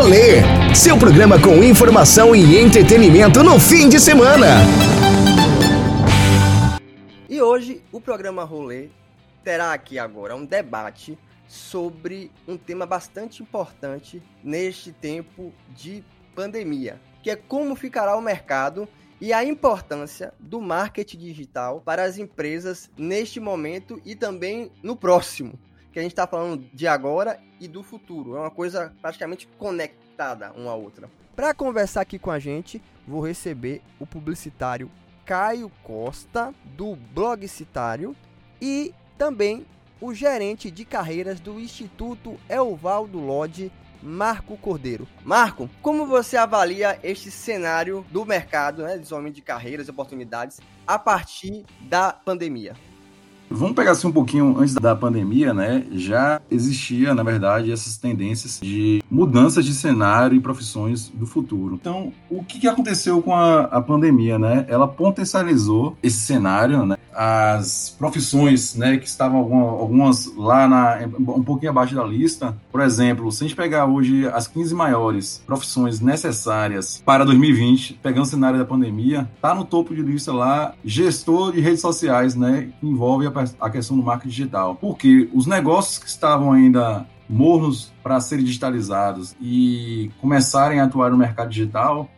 Rolê, seu programa com informação e entretenimento no fim de semana. E hoje o programa Rolê terá aqui agora um debate sobre um tema bastante importante neste tempo de pandemia, que é como ficará o mercado e a importância do marketing digital para as empresas neste momento e também no próximo que a gente está falando de agora e do futuro. É uma coisa praticamente conectada uma à outra. Para conversar aqui com a gente, vou receber o publicitário Caio Costa, do Blogcitário, e também o gerente de carreiras do Instituto Elvaldo Lodge, Marco Cordeiro. Marco, como você avalia este cenário do mercado, né, desenvolvimento de carreiras e oportunidades a partir da pandemia? Vamos pegar assim um pouquinho antes da pandemia, né? Já existia, na verdade, essas tendências de mudanças de cenário e profissões do futuro. Então, o que, aconteceu com a, a pandemia, né? Ela potencializou esse cenário, né? As profissões, né, que estavam algumas, lá na, um pouquinho abaixo da lista, por exemplo, se a gente pegar hoje as 15 maiores profissões necessárias para 2020, pegando o cenário da pandemia, tá no topo de lista lá gestor de redes sociais, né, que envolve a questão do marketing digital. Porque os negócios que estavam ainda mornos para serem digitalizados e começarem a atuar no mercado digital,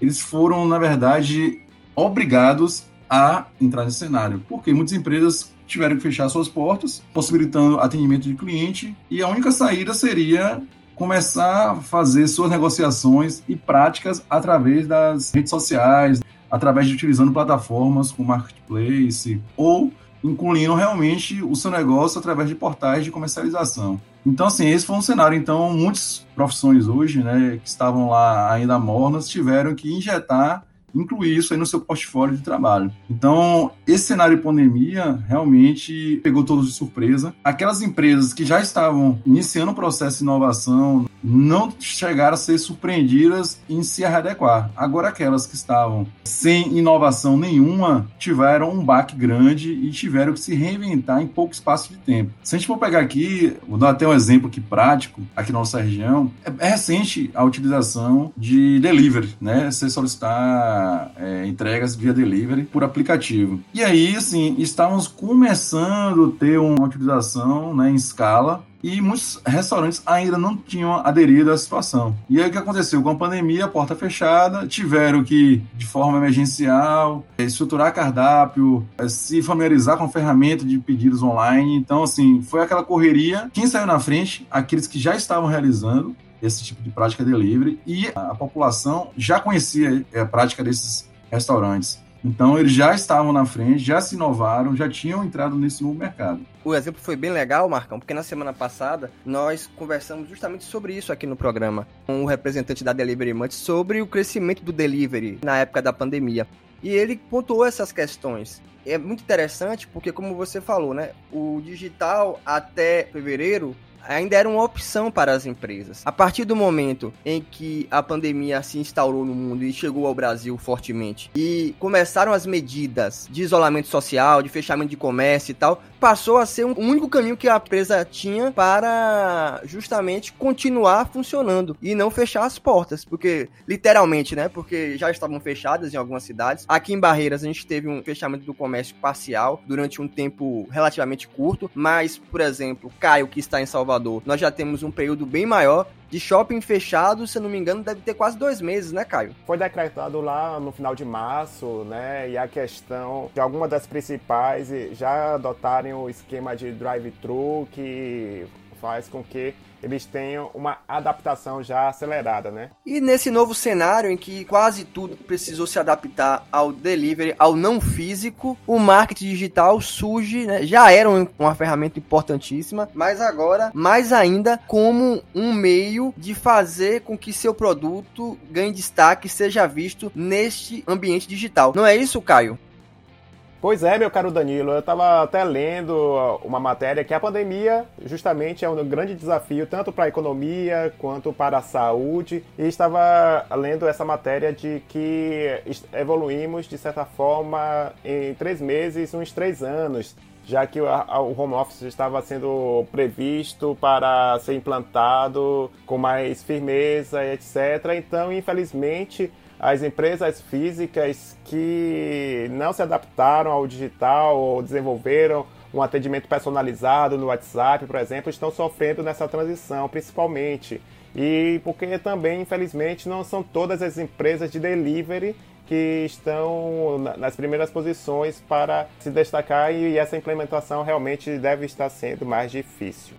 eles foram, na verdade, obrigados a entrar nesse cenário. Porque muitas empresas tiveram que fechar suas portas, possibilitando atendimento de cliente, e a única saída seria começar a fazer suas negociações e práticas através das redes sociais, através de utilizando plataformas como marketplace ou incluindo realmente o seu negócio através de portais de comercialização. Então, assim, esse foi um cenário. Então, muitas profissões hoje, né, que estavam lá ainda mornas, tiveram que injetar incluir isso aí no seu portfólio de trabalho. Então, esse cenário de pandemia realmente pegou todos de surpresa. Aquelas empresas que já estavam iniciando o processo de inovação não chegaram a ser surpreendidas em se adequar. Agora, aquelas que estavam sem inovação nenhuma tiveram um baque grande e tiveram que se reinventar em pouco espaço de tempo. Se a gente for pegar aqui, vou dar até um exemplo aqui prático, aqui na nossa região, é, é recente a utilização de delivery, né? Você solicitar é, entregas via delivery por aplicativo. E aí, assim, estávamos começando a ter uma utilização né, em escala e muitos restaurantes ainda não tinham aderido à situação. E aí o que aconteceu? Com a pandemia, a porta fechada, tiveram que, de forma emergencial, estruturar cardápio, é, se familiarizar com a ferramenta de pedidos online. Então, assim, foi aquela correria. Quem saiu na frente? Aqueles que já estavam realizando esse tipo de prática delivery e a população já conhecia a prática desses restaurantes. Então eles já estavam na frente, já se inovaram, já tinham entrado nesse novo mercado. O exemplo foi bem legal, Marcão, porque na semana passada nós conversamos justamente sobre isso aqui no programa com o representante da Delivery Munch sobre o crescimento do delivery na época da pandemia. E ele pontuou essas questões. É muito interessante porque, como você falou, né, o digital até fevereiro ainda era uma opção para as empresas. A partir do momento em que a pandemia se instaurou no mundo e chegou ao Brasil fortemente e começaram as medidas de isolamento social, de fechamento de comércio e tal, passou a ser um único caminho que a empresa tinha para justamente continuar funcionando e não fechar as portas, porque literalmente, né? Porque já estavam fechadas em algumas cidades. Aqui em Barreiras a gente teve um fechamento do comércio parcial durante um tempo relativamente curto, mas por exemplo, Caio que está em Salvador Salvador, nós já temos um período bem maior de shopping fechado, se eu não me engano, deve ter quase dois meses, né, Caio? Foi decretado lá no final de março, né? E a questão de algumas das principais já adotarem o esquema de drive-thru, que faz com que eles tenham uma adaptação já acelerada, né? E nesse novo cenário em que quase tudo precisou se adaptar ao delivery, ao não físico, o marketing digital surge, né? Já era uma ferramenta importantíssima, mas agora mais ainda como um meio de fazer com que seu produto ganhe destaque, seja visto neste ambiente digital. Não é isso, Caio? Pois é, meu caro Danilo, eu estava até lendo uma matéria que a pandemia justamente é um grande desafio tanto para a economia quanto para a saúde e estava lendo essa matéria de que evoluímos de certa forma em três meses, uns três anos já que o home office estava sendo previsto para ser implantado com mais firmeza, etc. Então, infelizmente, as empresas físicas que não se adaptaram ao digital ou desenvolveram um atendimento personalizado no WhatsApp, por exemplo, estão sofrendo nessa transição, principalmente. E porque também, infelizmente, não são todas as empresas de delivery que estão nas primeiras posições para se destacar e essa implementação realmente deve estar sendo mais difícil.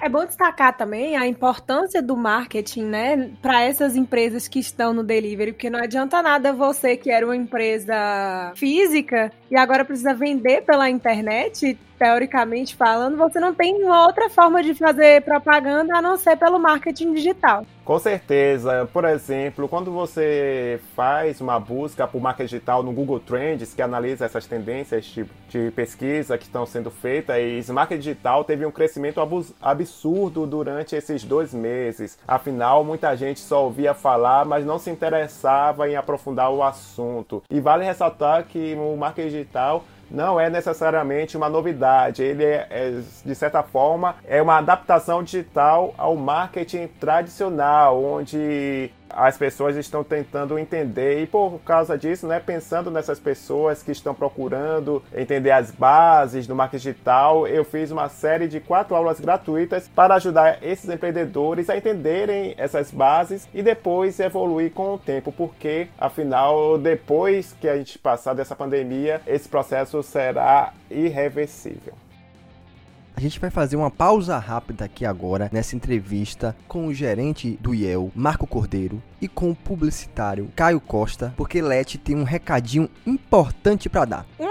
É bom destacar também a importância do marketing, né, para essas empresas que estão no delivery, porque não adianta nada você que era uma empresa física e agora precisa vender pela internet teoricamente falando, você não tem uma outra forma de fazer propaganda a não ser pelo marketing digital. Com certeza. Por exemplo, quando você faz uma busca por marca digital no Google Trends, que analisa essas tendências de, de pesquisa que estão sendo feitas, e marca digital teve um crescimento absurdo durante esses dois meses. Afinal, muita gente só ouvia falar, mas não se interessava em aprofundar o assunto. E vale ressaltar que o marketing digital não é necessariamente uma novidade. Ele é, é, de certa forma, é uma adaptação digital ao marketing tradicional, onde as pessoas estão tentando entender e por causa disso, né, pensando nessas pessoas que estão procurando entender as bases do marketing digital, eu fiz uma série de quatro aulas gratuitas para ajudar esses empreendedores a entenderem essas bases e depois evoluir com o tempo, porque afinal, depois que a gente passar dessa pandemia, esse processo será irreversível. A gente vai fazer uma pausa rápida aqui agora nessa entrevista com o gerente do IEL, Marco Cordeiro, e com o publicitário Caio Costa, porque Leti tem um recadinho importante para dar.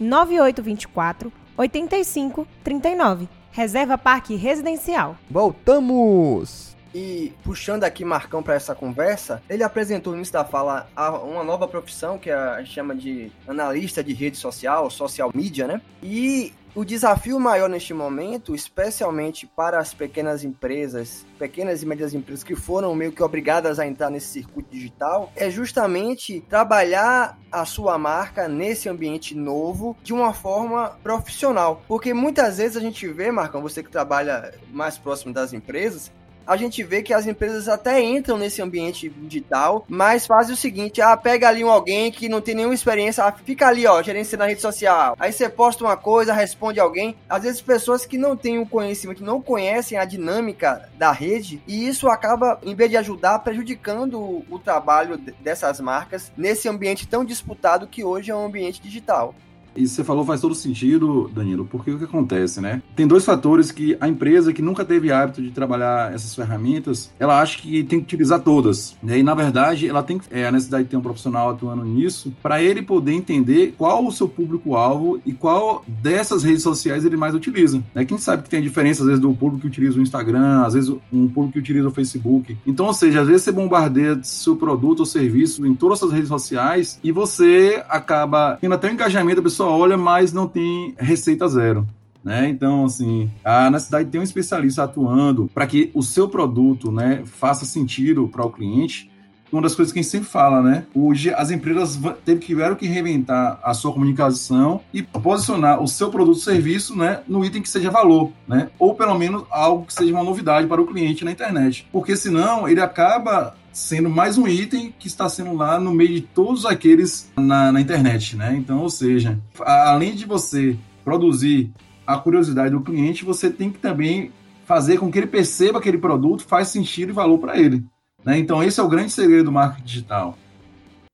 99824 8539. Reserva Parque Residencial. Voltamos! E puxando aqui Marcão para essa conversa, ele apresentou no início da fala uma nova profissão que a gente chama de analista de rede social, social media, né? E o desafio maior neste momento, especialmente para as pequenas empresas, pequenas e médias empresas que foram meio que obrigadas a entrar nesse circuito digital, é justamente trabalhar a sua marca nesse ambiente novo de uma forma profissional. Porque muitas vezes a gente vê, Marcão, você que trabalha mais próximo das empresas, a gente vê que as empresas até entram nesse ambiente digital, mas fazem o seguinte: ah, pega ali um alguém que não tem nenhuma experiência, ah, fica ali, ó, gerência na rede social. Aí você posta uma coisa, responde alguém. Às vezes pessoas que não têm o conhecimento, não conhecem a dinâmica da rede, e isso acaba, em vez de ajudar, prejudicando o, o trabalho dessas marcas nesse ambiente tão disputado que hoje é um ambiente digital. Isso você falou faz todo sentido, Danilo, porque o que acontece, né? Tem dois fatores que a empresa que nunca teve hábito de trabalhar essas ferramentas, ela acha que tem que utilizar todas. Né? E na verdade, ela tem é, a necessidade de ter um profissional atuando nisso para ele poder entender qual o seu público-alvo e qual dessas redes sociais ele mais utiliza. Né? Quem sabe que tem a diferença, às vezes, do público que utiliza o Instagram, às vezes um público que utiliza o Facebook. Então, ou seja, às vezes você bombardeia seu produto ou serviço em todas as redes sociais e você acaba tendo até o engajamento da olha, mas não tem receita zero. Né? Então, assim, a necessidade tem um especialista atuando para que o seu produto né, faça sentido para o cliente. Uma das coisas que a gente sempre fala, né? Hoje as empresas tiveram que reinventar a sua comunicação e posicionar o seu produto ou serviço né, no item que seja valor, né? Ou pelo menos algo que seja uma novidade para o cliente na internet. Porque senão ele acaba sendo mais um item que está sendo lá no meio de todos aqueles na, na internet, né? Então, ou seja, além de você produzir a curiosidade do cliente, você tem que também fazer com que ele perceba que aquele produto faz sentido e valor para ele. Né? Então, esse é o grande segredo do marketing digital.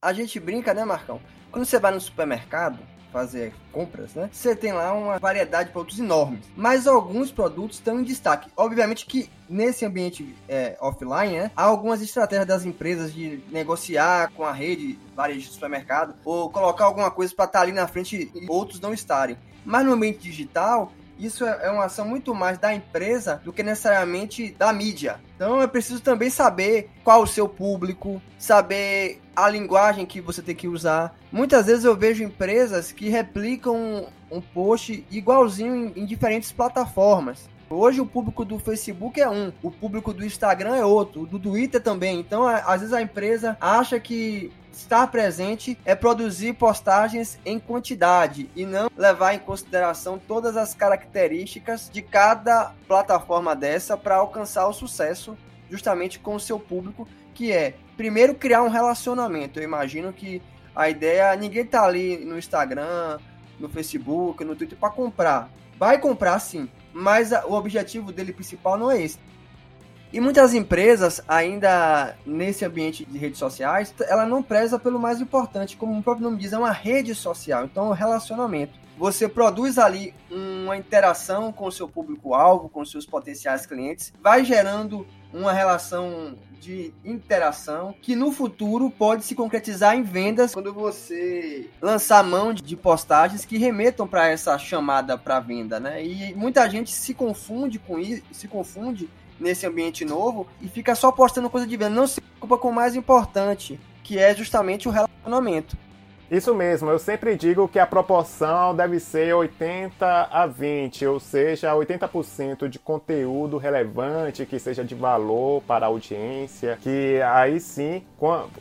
A gente brinca, né, Marcão? Quando você vai no supermercado, fazer compras, né? Você tem lá uma variedade de produtos enormes, mas alguns produtos estão em destaque. Obviamente que nesse ambiente é, offline, né, há algumas estratégias das empresas de negociar com a rede varejo de supermercado ou colocar alguma coisa para estar tá ali na frente e outros não estarem. Mas no ambiente digital, isso é, é uma ação muito mais da empresa do que necessariamente da mídia. Então é preciso também saber qual o seu público, saber a linguagem que você tem que usar. Muitas vezes eu vejo empresas que replicam um post igualzinho em, diferentes plataformas. Hoje o público do Facebook é um, o público do Instagram é outro, o do Twitter também. Então, às vezes a empresa acha que estar presente é produzir postagens em quantidade e não levar em consideração todas as características de cada plataforma dessa para alcançar o sucesso justamente com o seu público, que é primeiro criar um relacionamento. Eu imagino que a ideia, ninguém tá ali no Instagram, no Facebook, no Twitter para comprar. Vai comprar sim, mas o objetivo dele principal não é esse. E muitas empresas, ainda nesse ambiente de redes sociais, ela não preza pelo mais importante, como o próprio nome diz, é uma rede social, então é um relacionamento. Você produz ali uma interação com o seu público-alvo, com seus potenciais clientes, vai gerando uma relação de interação que no futuro pode se concretizar em vendas quando você lançar mão de postagens que remetam para essa chamada para venda, né? E muita gente se confunde com isso, se confunde nesse ambiente novo e fica só postando coisa de venda, não se preocupa com o mais importante, que é justamente o relacionamento. Isso mesmo, eu sempre digo que a proporção deve ser 80 a 20, ou seja, 80% de conteúdo relevante que seja de valor para a audiência, que aí sim,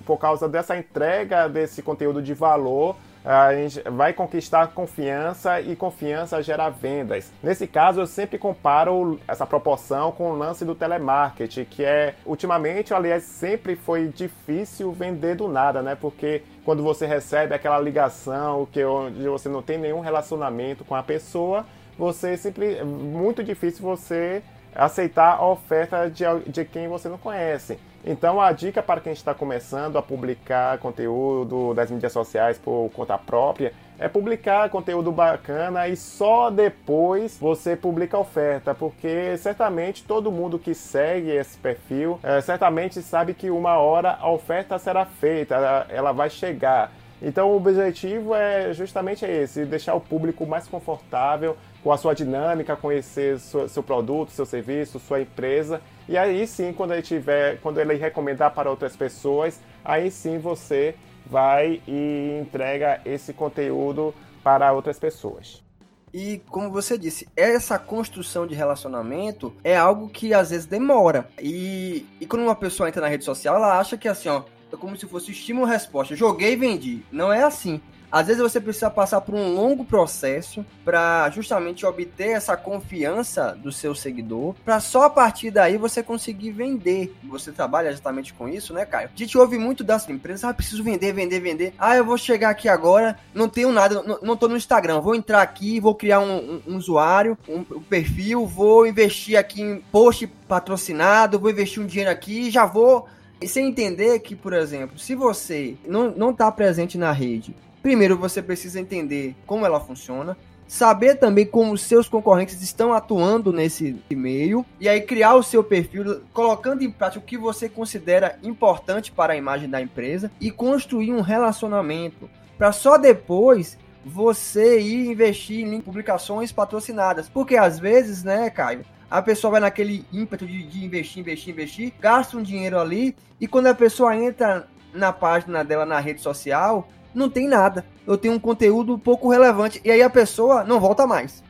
por causa dessa entrega desse conteúdo de valor, a gente vai conquistar confiança e confiança gera vendas. Nesse caso, eu sempre comparo essa proporção com o lance do telemarketing, que é ultimamente, aliás, sempre foi difícil vender do nada, né? Porque quando você recebe aquela ligação que onde você não tem nenhum relacionamento com a pessoa, você sempre muito difícil você aceitar a oferta de, de quem você não conhece. Então, a dica para quem está começando a publicar conteúdo das mídias sociais por conta própria é publicar conteúdo bacana e só depois você publica a oferta, porque certamente todo mundo que segue esse perfil é, certamente sabe que uma hora a oferta será feita, ela, ela vai chegar. Então, o objetivo é justamente esse: deixar o público mais confortável com a sua dinâmica, conhecer seu, produto, seu serviço, sua empresa. E aí sim, quando ele tiver, quando ele recomendar para outras pessoas, aí sim você vai e entrega esse conteúdo para outras pessoas. E como você disse, essa construção de relacionamento é algo que às vezes demora. E, e quando uma pessoa entra na rede social, ela acha que assim, ó, é como se fosse estímulo-resposta. Joguei e vendi. Não é assim. Às vezes você precisa passar por um longo processo para justamente obter essa confiança do seu seguidor, para só a partir daí você conseguir vender. Você trabalha exatamente com isso, né, Caio? A gente ouve muito das empresas, ah, preciso vender, vender, vender. Ah, eu vou chegar aqui agora, não tenho nada, não, não tô no Instagram, vou entrar aqui, vou criar um, um, um usuário, um, um perfil, vou investir aqui em post patrocinado, vou investir um dinheiro aqui e já vou e sem entender que, por exemplo, se você não está presente na rede, Primeiro, você precisa entender como ela funciona, saber também como seus concorrentes estão atuando nesse meio e aí criar o seu perfil, colocando em prática o que você considera importante para a imagem da empresa e construir um relacionamento para só depois você ir investir em publicações patrocinadas. Porque às vezes, né, Caio, a pessoa vai naquele ímpeto de, de investir, investir, investir, gasta um dinheiro ali e quando a pessoa entra na página dela na rede social, não tem nada. Eu tenho um conteúdo pouco relevante. E aí a pessoa não volta mais.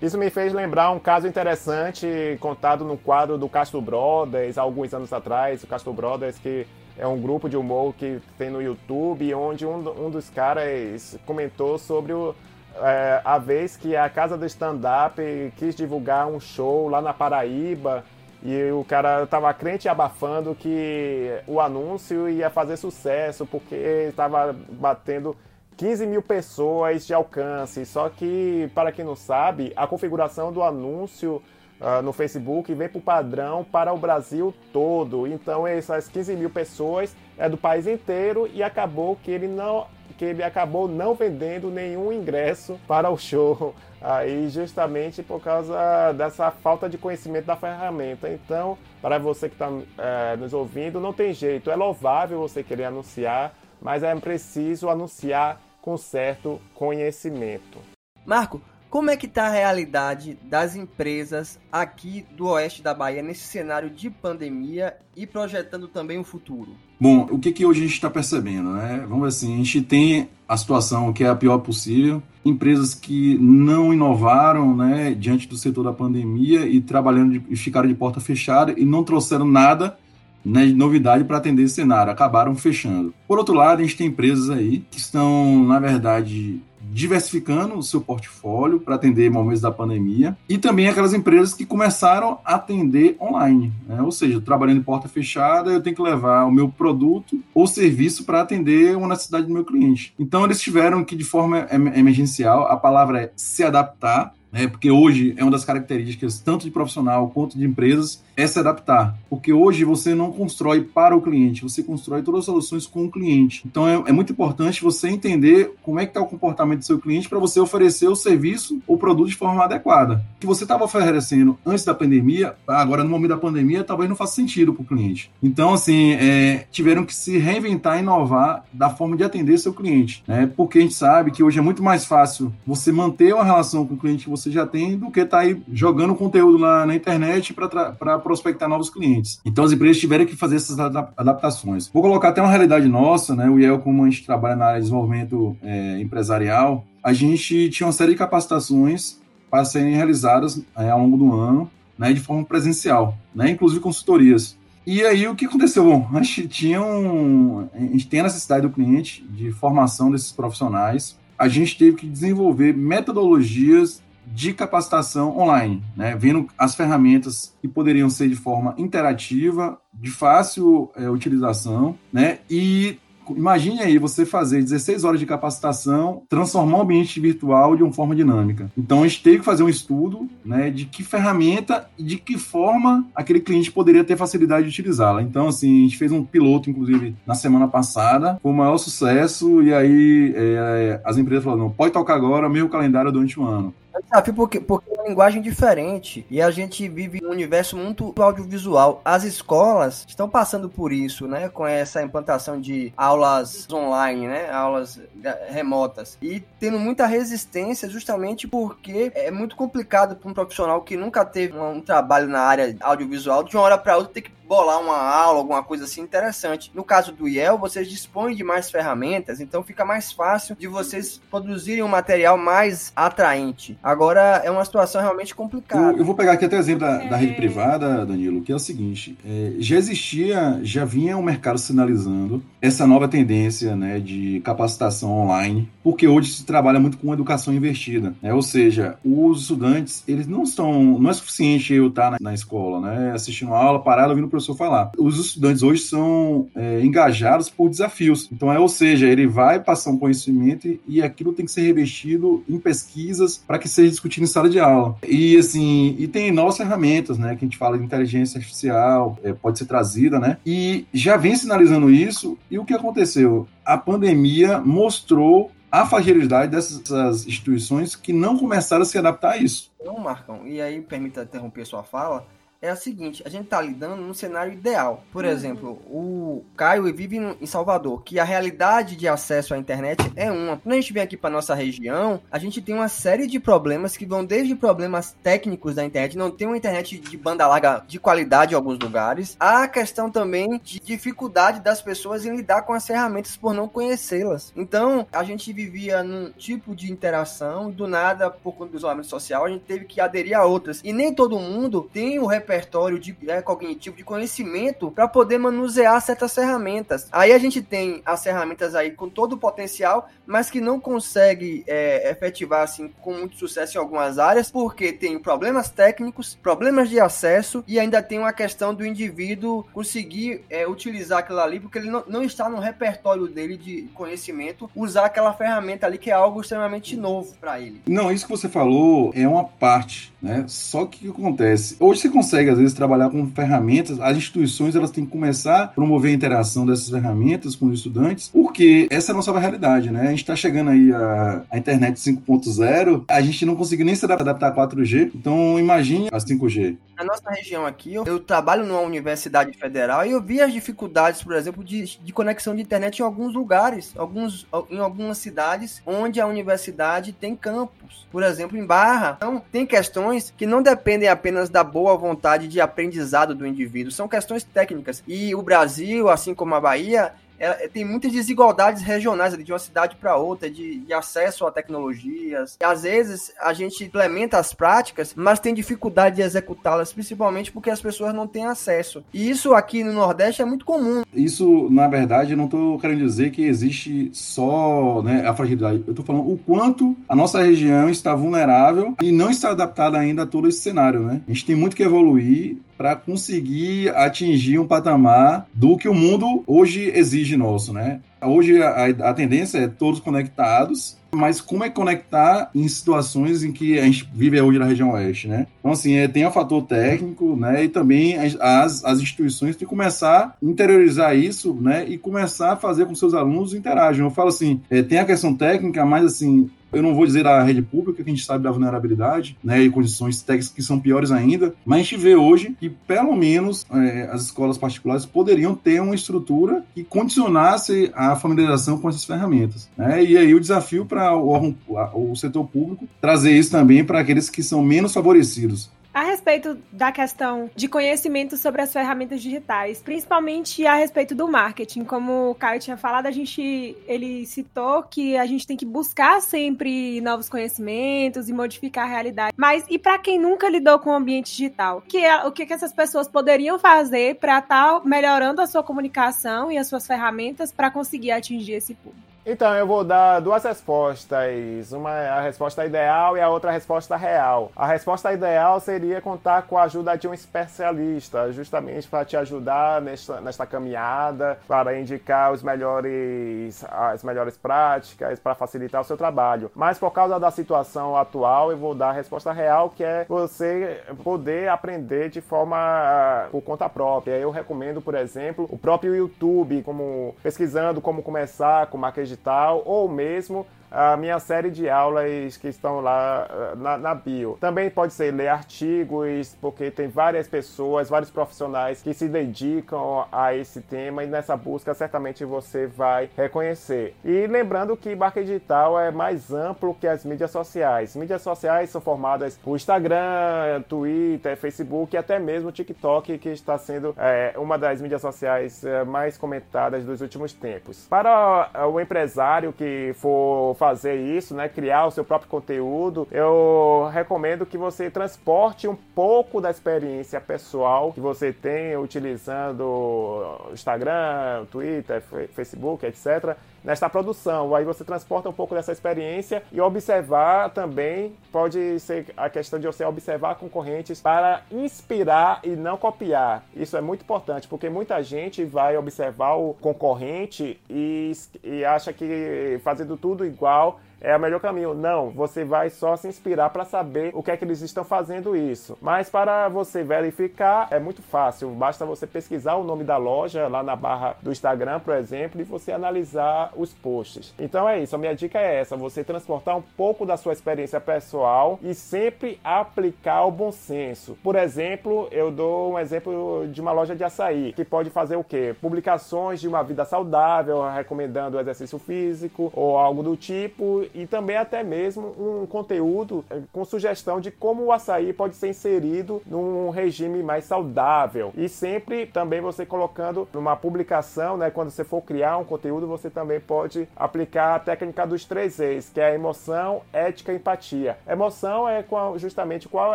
Isso me fez lembrar um caso interessante contado no quadro do Castro Brothers, alguns anos atrás. O Castro Brothers, que é um grupo de humor que tem no YouTube, onde um, um dos caras comentou sobre o, é, a vez que a casa do stand-up quis divulgar um show lá na Paraíba e o cara tava crente abafando que o anúncio ia fazer sucesso, porque estava batendo 15 mil pessoas de alcance. Só que, para quem não sabe, a configuração do anúncio uh, no Facebook vem por padrão para o Brasil todo. Então, essas 15 mil pessoas é do país inteiro e acabou que ele não que ele acabou não vendendo nenhum ingresso para o show, aí justamente por causa dessa falta de conhecimento da ferramenta. Então, para você que está é, nos ouvindo, não tem jeito, é louvável você querer anunciar, mas é preciso anunciar com certo conhecimento. Marco, como é que está a realidade das empresas aqui do oeste da Bahia nesse cenário de pandemia e projetando também o futuro? Bom, o que, que hoje a gente está percebendo, né? Vamos assim, a gente tem a situação que é a pior possível, empresas que não inovaram, né, diante do setor da pandemia e trabalhando e ficaram de porta fechada e não trouxeram nada né, de novidade para atender esse cenário, acabaram fechando. Por outro lado, a gente tem empresas aí que estão, na verdade, diversificando o seu portfólio para atender momentos da pandemia e também aquelas empresas que começaram a atender online, né? ou seja, trabalhando em porta fechada, eu tenho que levar o meu produto ou serviço para atender uma necessidade do meu cliente. Então eles tiveram que de forma emergencial, a palavra é se adaptar né? porque hoje é uma das características tanto de profissional quanto de empresas é se adaptar, porque hoje você não constrói para o cliente, você constrói todas as soluções com o cliente. Então é, é muito importante você entender como é que está o comportamento do seu cliente para você oferecer o serviço ou produto de forma adequada. O que você estava oferecendo antes da pandemia, agora no momento da pandemia, talvez não faça sentido para o cliente. Então assim é, tiveram que se reinventar, inovar da forma de atender seu cliente, né? Porque a gente sabe que hoje é muito mais fácil você manter uma relação com o cliente que você já tem do que estar tá aí jogando conteúdo na, na internet para prospectar novos clientes. Então as empresas tiveram que fazer essas adaptações. Vou colocar até uma realidade nossa, né? O IEL, como a gente trabalha na área de desenvolvimento é, empresarial, a gente tinha uma série de capacitações para serem realizadas é, ao longo do ano, né, de forma presencial, né, inclusive consultorias. E aí o que aconteceu? Bom, a gente tinha um, a gente tem a necessidade do cliente de formação desses profissionais. A gente teve que desenvolver metodologias de capacitação online, né? vendo as ferramentas que poderiam ser de forma interativa, de fácil é, utilização, né? e imagine aí você fazer 16 horas de capacitação, transformar o ambiente virtual de uma forma dinâmica. Então a gente teve que fazer um estudo né, de que ferramenta e de que forma aquele cliente poderia ter facilidade de utilizá-la. Então, assim, a gente fez um piloto, inclusive, na semana passada, foi o maior sucesso, e aí é, as empresas falaram, não, pode tocar agora, meio calendário durante o ano. Desafio porque, porque é uma linguagem diferente e a gente vive um universo muito audiovisual. As escolas estão passando por isso, né? Com essa implantação de aulas online, né? Aulas remotas. E tendo muita resistência justamente porque é muito complicado para um profissional que nunca teve um trabalho na área audiovisual de uma hora para outra ter que bolar uma aula, alguma coisa assim interessante. No caso do IEL, vocês dispõem de mais ferramentas, então fica mais fácil de vocês produzirem um material mais atraente. Agora é uma situação realmente complicada. Eu, eu vou pegar aqui até o exemplo da, da rede privada, Danilo, que é o seguinte: é, já existia, já vinha o mercado sinalizando essa nova tendência né, de capacitação online, porque hoje se trabalha muito com educação investida, né? ou seja, os estudantes eles não estão, não é suficiente eu estar na, na escola, né, assistindo uma aula parada ouvindo professor falar. Os estudantes hoje são é, engajados por desafios. Então, é, ou seja, ele vai passar um conhecimento e, aquilo tem que ser revestido em pesquisas para que seja discutido em sala de aula. E assim, e tem novas ferramentas, né? Que a gente fala de inteligência artificial, é, pode ser trazida, né? E já vem sinalizando isso. E o que aconteceu? A pandemia mostrou a fragilidade dessas instituições que não começaram a se adaptar a isso. Não, Marcão, e aí permita interromper sua fala, é a seguinte: a gente está lidando num cenário ideal. Por uhum. exemplo, o Caio vive em Salvador, que a realidade de acesso à internet é uma. Quando a gente vem aqui para nossa região, a gente tem uma série de problemas que vão desde problemas técnicos da internet, não tem uma internet de banda larga de qualidade em alguns lugares, a questão também de dificuldade das pessoas em lidar com as ferramentas por não conhecê-las. Então, a gente vivia num tipo de interação, do nada, por conta do isolamento social, a gente teve que aderir a outras. E nem todo mundo tem o repertório de, é, cognitivo, de conhecimento, para poder manusear certas ferramentas. Aí a gente tem as ferramentas aí com todo o potencial, mas que não consegue é, efetivar assim com muito sucesso em algumas áreas, porque tem problemas técnicos, problemas de acesso e ainda tem uma questão do indivíduo conseguir é, utilizar aquilo ali, porque ele não, não está no repertório dele de conhecimento, usar aquela ferramenta ali que é algo extremamente novo para ele. Não, isso que você falou é uma parte, né? Só que o que acontece? Hoje você consegue consegue às vezes trabalhar com ferramentas, as instituições elas têm que começar a promover a interação dessas ferramentas com os estudantes, porque essa é a nossa realidade, né? A gente está chegando aí a, internet 5.0, a gente não conseguiu nem se adaptar a 4G, então imagine a 5G. Na nossa região aqui, eu, trabalho numa universidade federal e eu vi as dificuldades, por exemplo, de, de conexão de internet em alguns lugares, alguns, em algumas cidades onde a universidade tem campus. Por exemplo, em Barra. Então, tem questões que não dependem apenas da boa vontade de aprendizado do indivíduo, são questões técnicas. E o Brasil, assim como a Bahia, é, tem muitas desigualdades regionais de uma cidade para outra, de, de, acesso a tecnologias. E, às vezes a gente implementa as práticas, mas tem dificuldade de executá-las, principalmente porque as pessoas não têm acesso. E isso aqui no Nordeste é muito comum. Isso, na verdade, eu não estou querendo dizer que existe só né, a fragilidade. Eu estou falando o quanto a nossa região está vulnerável e não está adaptada ainda a todo esse cenário. Né? A gente tem muito que evoluir para conseguir atingir um patamar do que o mundo hoje exige nosso, né? Hoje a, a tendência é todos conectados, mas como é conectar em situações em que a gente vive hoje na região oeste, né? Então, assim, é, tem o fator técnico, né? E também as, as instituições têm que começar a interiorizar isso, né? E começar a fazer com seus alunos interajam. Eu falo assim, é, tem a questão técnica, mas, assim, eu não vou dizer a rede pública, que a gente sabe da vulnerabilidade, né, e condições técnicas que são piores ainda, mas a gente vê hoje que, pelo menos, é, as escolas particulares poderiam ter uma estrutura que condicionasse a familiarização com essas ferramentas. Né? E aí o desafio para o, o setor público trazer isso também para aqueles que são menos favorecidos. A respeito da questão de conhecimento sobre as ferramentas digitais, principalmente a respeito do marketing, como o Caio tinha falado, a gente ele citou que a gente tem que buscar sempre novos conhecimentos e modificar a realidade. Mas e para quem nunca lidou com o ambiente digital, que é, o que, que essas pessoas poderiam fazer para estar tá melhorando a sua comunicação e as suas ferramentas para conseguir atingir esse público? Então, eu vou dar duas respostas. Uma é a resposta ideal e a outra a resposta real. A resposta ideal seria contar com a ajuda de um especialista, justamente para te ajudar nesta, nesta caminhada, para indicar os melhores, as melhores práticas, para facilitar o seu trabalho. Mas por causa da situação atual, eu vou dar a resposta real, que é você poder aprender de forma por conta própria. Eu recomendo, por exemplo, o próprio YouTube, como pesquisando como começar com marketing digital ou mesmo a minha série de aulas que estão lá eh, na, na, bio. Também pode ser ler artigos, porque tem várias pessoas, vários profissionais que se dedicam a esse tema e nessa busca certamente você vai reconhecer. E lembrando que marketing digital é mais amplo que as mídias sociais. Mídias sociais são formadas por Instagram, Twitter, Facebook e até mesmo TikTok, que está sendo é, uma das mídias sociais é, mais comentadas dos últimos tempos. Para o empresário que for fazer isso, né, criar o seu próprio conteúdo, eu recomendo que você transporte um pouco da experiência pessoal que você tem utilizando Instagram, Twitter, Facebook, etc nesta produção. Aí você transporta um pouco dessa experiência e observar também, pode ser a questão de você observar concorrentes para inspirar e não copiar. Isso é muito importante, porque muita gente vai observar o concorrente e, e acha que fazendo tudo igual é o melhor caminho. Não, você vai só se inspirar para saber o que é que eles estão fazendo isso. Mas para você verificar é muito fácil, basta você pesquisar o nome da loja lá na barra do Instagram, por exemplo, e você analisar os posts. Então é isso, a minha dica é essa, você transportar um pouco da sua experiência pessoal e sempre aplicar o bom senso. Por exemplo, eu dou um exemplo de uma loja de açaí, que pode fazer o quê? Publicações de uma vida saudável, recomendando exercício físico ou algo do tipo e também até mesmo um conteúdo eh, com sugestão de como o açaí pode ser inserido num regime mais saudável. E sempre também você colocando numa publicação, né, quando você for criar um conteúdo, você também pode aplicar a técnica dos três E's, que é a emoção, ética e empatia. Emoção é qual, justamente qual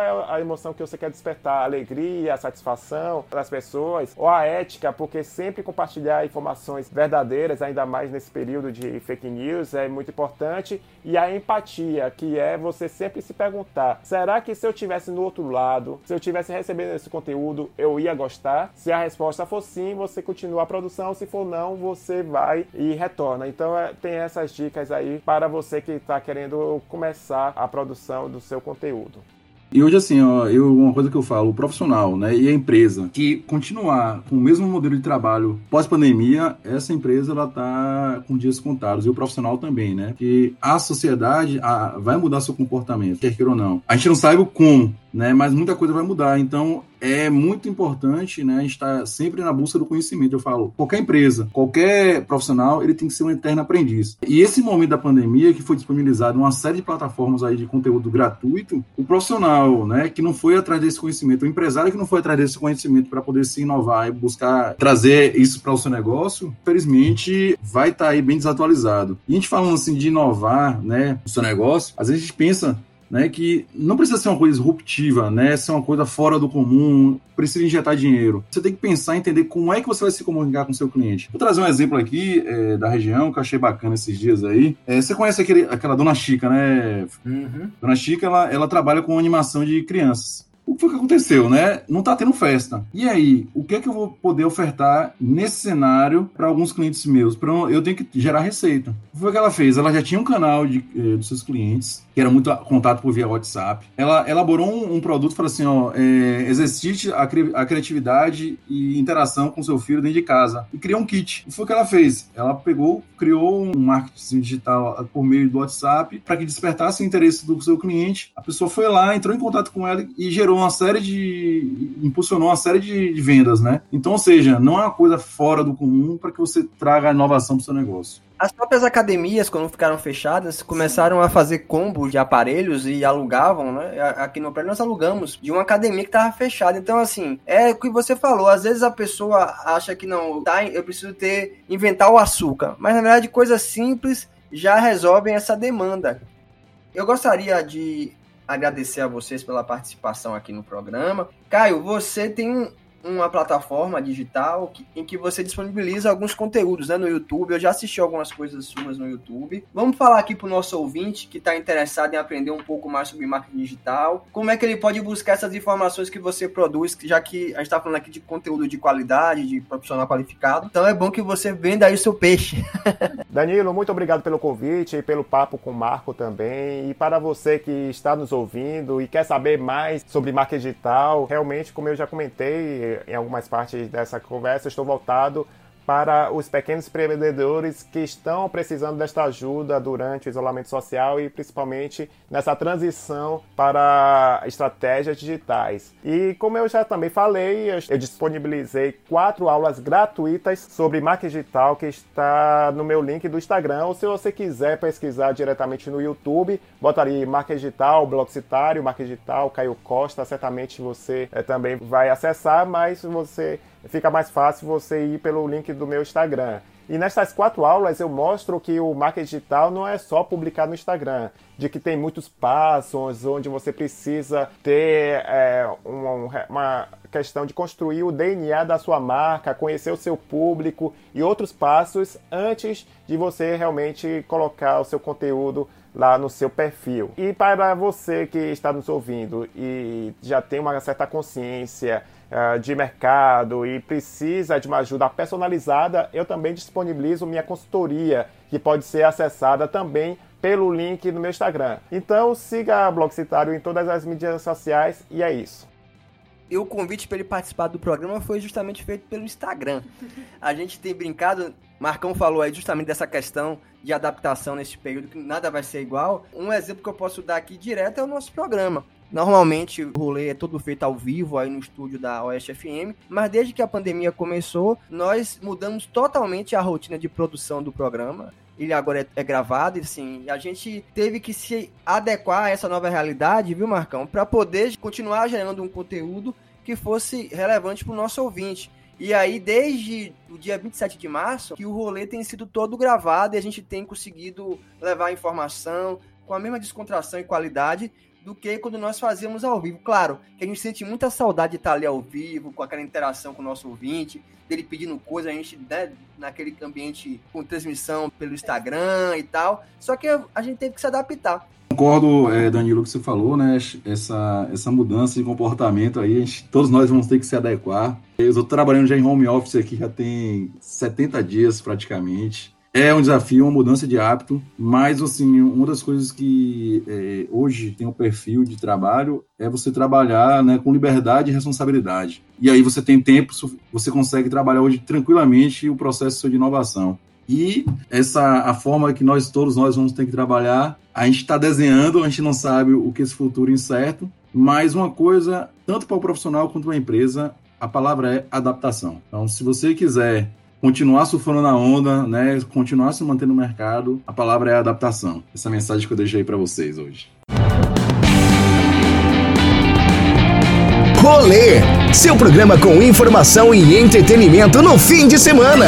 é a emoção que você quer despertar, alegria, satisfação das pessoas, ou a ética, porque sempre compartilhar informações verdadeiras, ainda mais nesse período de fake news, é muito importante e a empatia, que é você sempre se perguntar: será que se eu tivesse no outro lado, se eu tivesse recebendo esse conteúdo, eu ia gostar? Se a resposta for sim, você continua a produção, se for não, você vai e retorna. Então é, tem essas dicas aí para você que está querendo começar a produção do seu conteúdo. E hoje, assim, ó, eu, uma coisa que eu falo, o profissional, né, e a empresa que continuar com o mesmo modelo de trabalho pós-pandemia, essa empresa, ela tá com dias contados. E o profissional também, né? Que a sociedade a, vai mudar seu comportamento, quer queira ou não. A gente não sabe como, né? Mas muita coisa vai mudar. Então, é muito importante, né? Está sempre na busca do conhecimento. Eu falo, qualquer empresa, qualquer profissional, ele tem que ser um eterno aprendiz. E esse momento da pandemia, que foi disponibilizado uma série de plataformas aí de conteúdo gratuito, o profissional, né, que não foi atrás desse conhecimento, o empresário que não foi atrás desse conhecimento para poder se inovar e buscar trazer isso para o seu negócio, infelizmente vai estar tá aí bem desatualizado. E a gente falando assim de inovar, né, o seu negócio, às vezes a gente pensa né, que não precisa ser uma coisa disruptiva, né, ser uma coisa fora do comum, precisa injetar dinheiro. Você tem que pensar, entender como é que você vai se comunicar com o seu cliente. Vou trazer um exemplo aqui é, da região que eu achei bacana esses dias aí. É, você conhece aquele, aquela Dona Chica, né? Uhum. Dona Chica, ela, ela trabalha com animação de crianças o que foi que aconteceu, né? Não tá tendo festa. E aí, o que é que eu vou poder ofertar nesse cenário para alguns clientes meus? Pra eu tenho que gerar receita. O que foi que ela fez? Ela já tinha um canal de, eh, dos seus clientes, que era muito contato por via WhatsApp. Ela elaborou um, um produto, falou assim, ó, é, exercite a, cri a, criatividade e interação com seu filho dentro de casa. E criou um kit. O que foi que ela fez? Ela pegou, criou um marketing digital por meio do WhatsApp para que despertasse o interesse do seu cliente. A pessoa foi lá, entrou em contato com ela e gerou uma série de. impulsionou uma série de, de vendas, né? Então, ou seja, não é uma coisa fora do comum para que você traga inovação para o seu negócio. As próprias academias, quando ficaram fechadas, começaram a fazer combos de aparelhos e alugavam, né? Aqui no prédio nós alugamos de uma academia que estava fechada. Então, assim, é o que você falou. Às vezes a pessoa acha que não, tá, eu preciso ter, inventar o açúcar. Mas, na verdade, coisas simples já resolvem essa demanda. Eu gostaria de agradecer a vocês pela participação aqui no programa. Caio, você tem uma plataforma digital que, em que você disponibiliza alguns conteúdos né, no YouTube. Eu já assisti algumas coisas suas no YouTube. Vamos falar aqui para o nosso ouvinte que está interessado em aprender um pouco mais sobre marketing digital. Como é que ele pode buscar essas informações que você produz, já que a gente está falando aqui de conteúdo de qualidade, de profissional qualificado. Então é bom que você venda aí o seu peixe. Danilo, muito obrigado pelo convite e pelo papo com o Marco também. E para você que está nos ouvindo e quer saber mais sobre marketing digital, realmente, como eu já comentei, em algumas partes dessa conversa, estou voltado para os pequenos empreendedores que estão precisando desta ajuda durante o isolamento social e principalmente nessa transição para estratégias digitais. E como eu já também falei, eu disponibilizei quatro aulas gratuitas sobre marketing digital que está no meu link do Instagram, ou se você quiser pesquisar diretamente no YouTube, botaria marketing digital, Blogcitário, marketing digital, Caio Costa, certamente você é, também vai acessar, mas você fica mais fácil você ir pelo link do meu Instagram. E nestas quatro aulas eu mostro que o marketing digital não é só publicar no Instagram, de que tem muitos passos onde você precisa ter é, uma questão de construir o DNA da sua marca, conhecer o seu público e outros passos antes de você realmente colocar o seu conteúdo lá no seu perfil. E para você que está nos ouvindo e já tem uma certa consciência uh, de mercado e precisa de uma ajuda personalizada, eu também disponibilizo minha consultoria, que pode ser acessada também pelo link no meu Instagram. Então siga a Blogcitário em todas as mídias sociais e é isso. E o convite para ele participar do programa foi justamente feito pelo Instagram. A gente tem brincado, Marcão falou aí justamente dessa questão de adaptação nesse período, que nada vai ser igual. Um exemplo que eu posso dar aqui direto é o nosso programa. Normalmente o rolê é todo feito ao vivo aí no estúdio da Oeste FM, mas desde que a pandemia começou, nós mudamos totalmente a rotina de produção do programa. Ele agora é, é gravado, e assim, a gente teve que se adequar a essa nova realidade, viu, Marcão, para poder continuar gerando um conteúdo que fosse relevante para o nosso ouvinte. E aí, desde o dia 27 de março, que o rolê tem sido todo gravado e a gente tem conseguido levar informação com a mesma descontração e qualidade do que quando nós fazíamos ao vivo. Claro, que a gente sente muita saudade de estar ali ao vivo, com aquela interação com o nosso ouvinte, dele pedindo coisa, a gente, né, naquele ambiente com transmissão pelo Instagram e tal. Só que a gente teve que se adaptar. Concordo, é, Danilo, que você falou, né? Essa, essa mudança de comportamento aí, gente, todos nós vamos ter que se adequar. Eu estou trabalhando já em home office aqui já tem 70 dias praticamente. É um desafio, uma mudança de hábito, mas assim, uma das coisas que é, hoje tem o um perfil de trabalho é você trabalhar né, com liberdade e responsabilidade. E aí você tem tempo, você consegue trabalhar hoje tranquilamente o processo de inovação. E essa a forma que nós todos nós vamos ter que trabalhar, a gente está desenhando, a gente não sabe o que esse futuro incerto, Mas uma coisa, tanto para o profissional quanto para a empresa, a palavra é adaptação. Então, se você quiser continuar surfando na onda, né, continuar se mantendo no mercado, a palavra é adaptação. Essa mensagem que eu deixei para vocês hoje. Rolê, seu programa com informação e entretenimento no fim de semana.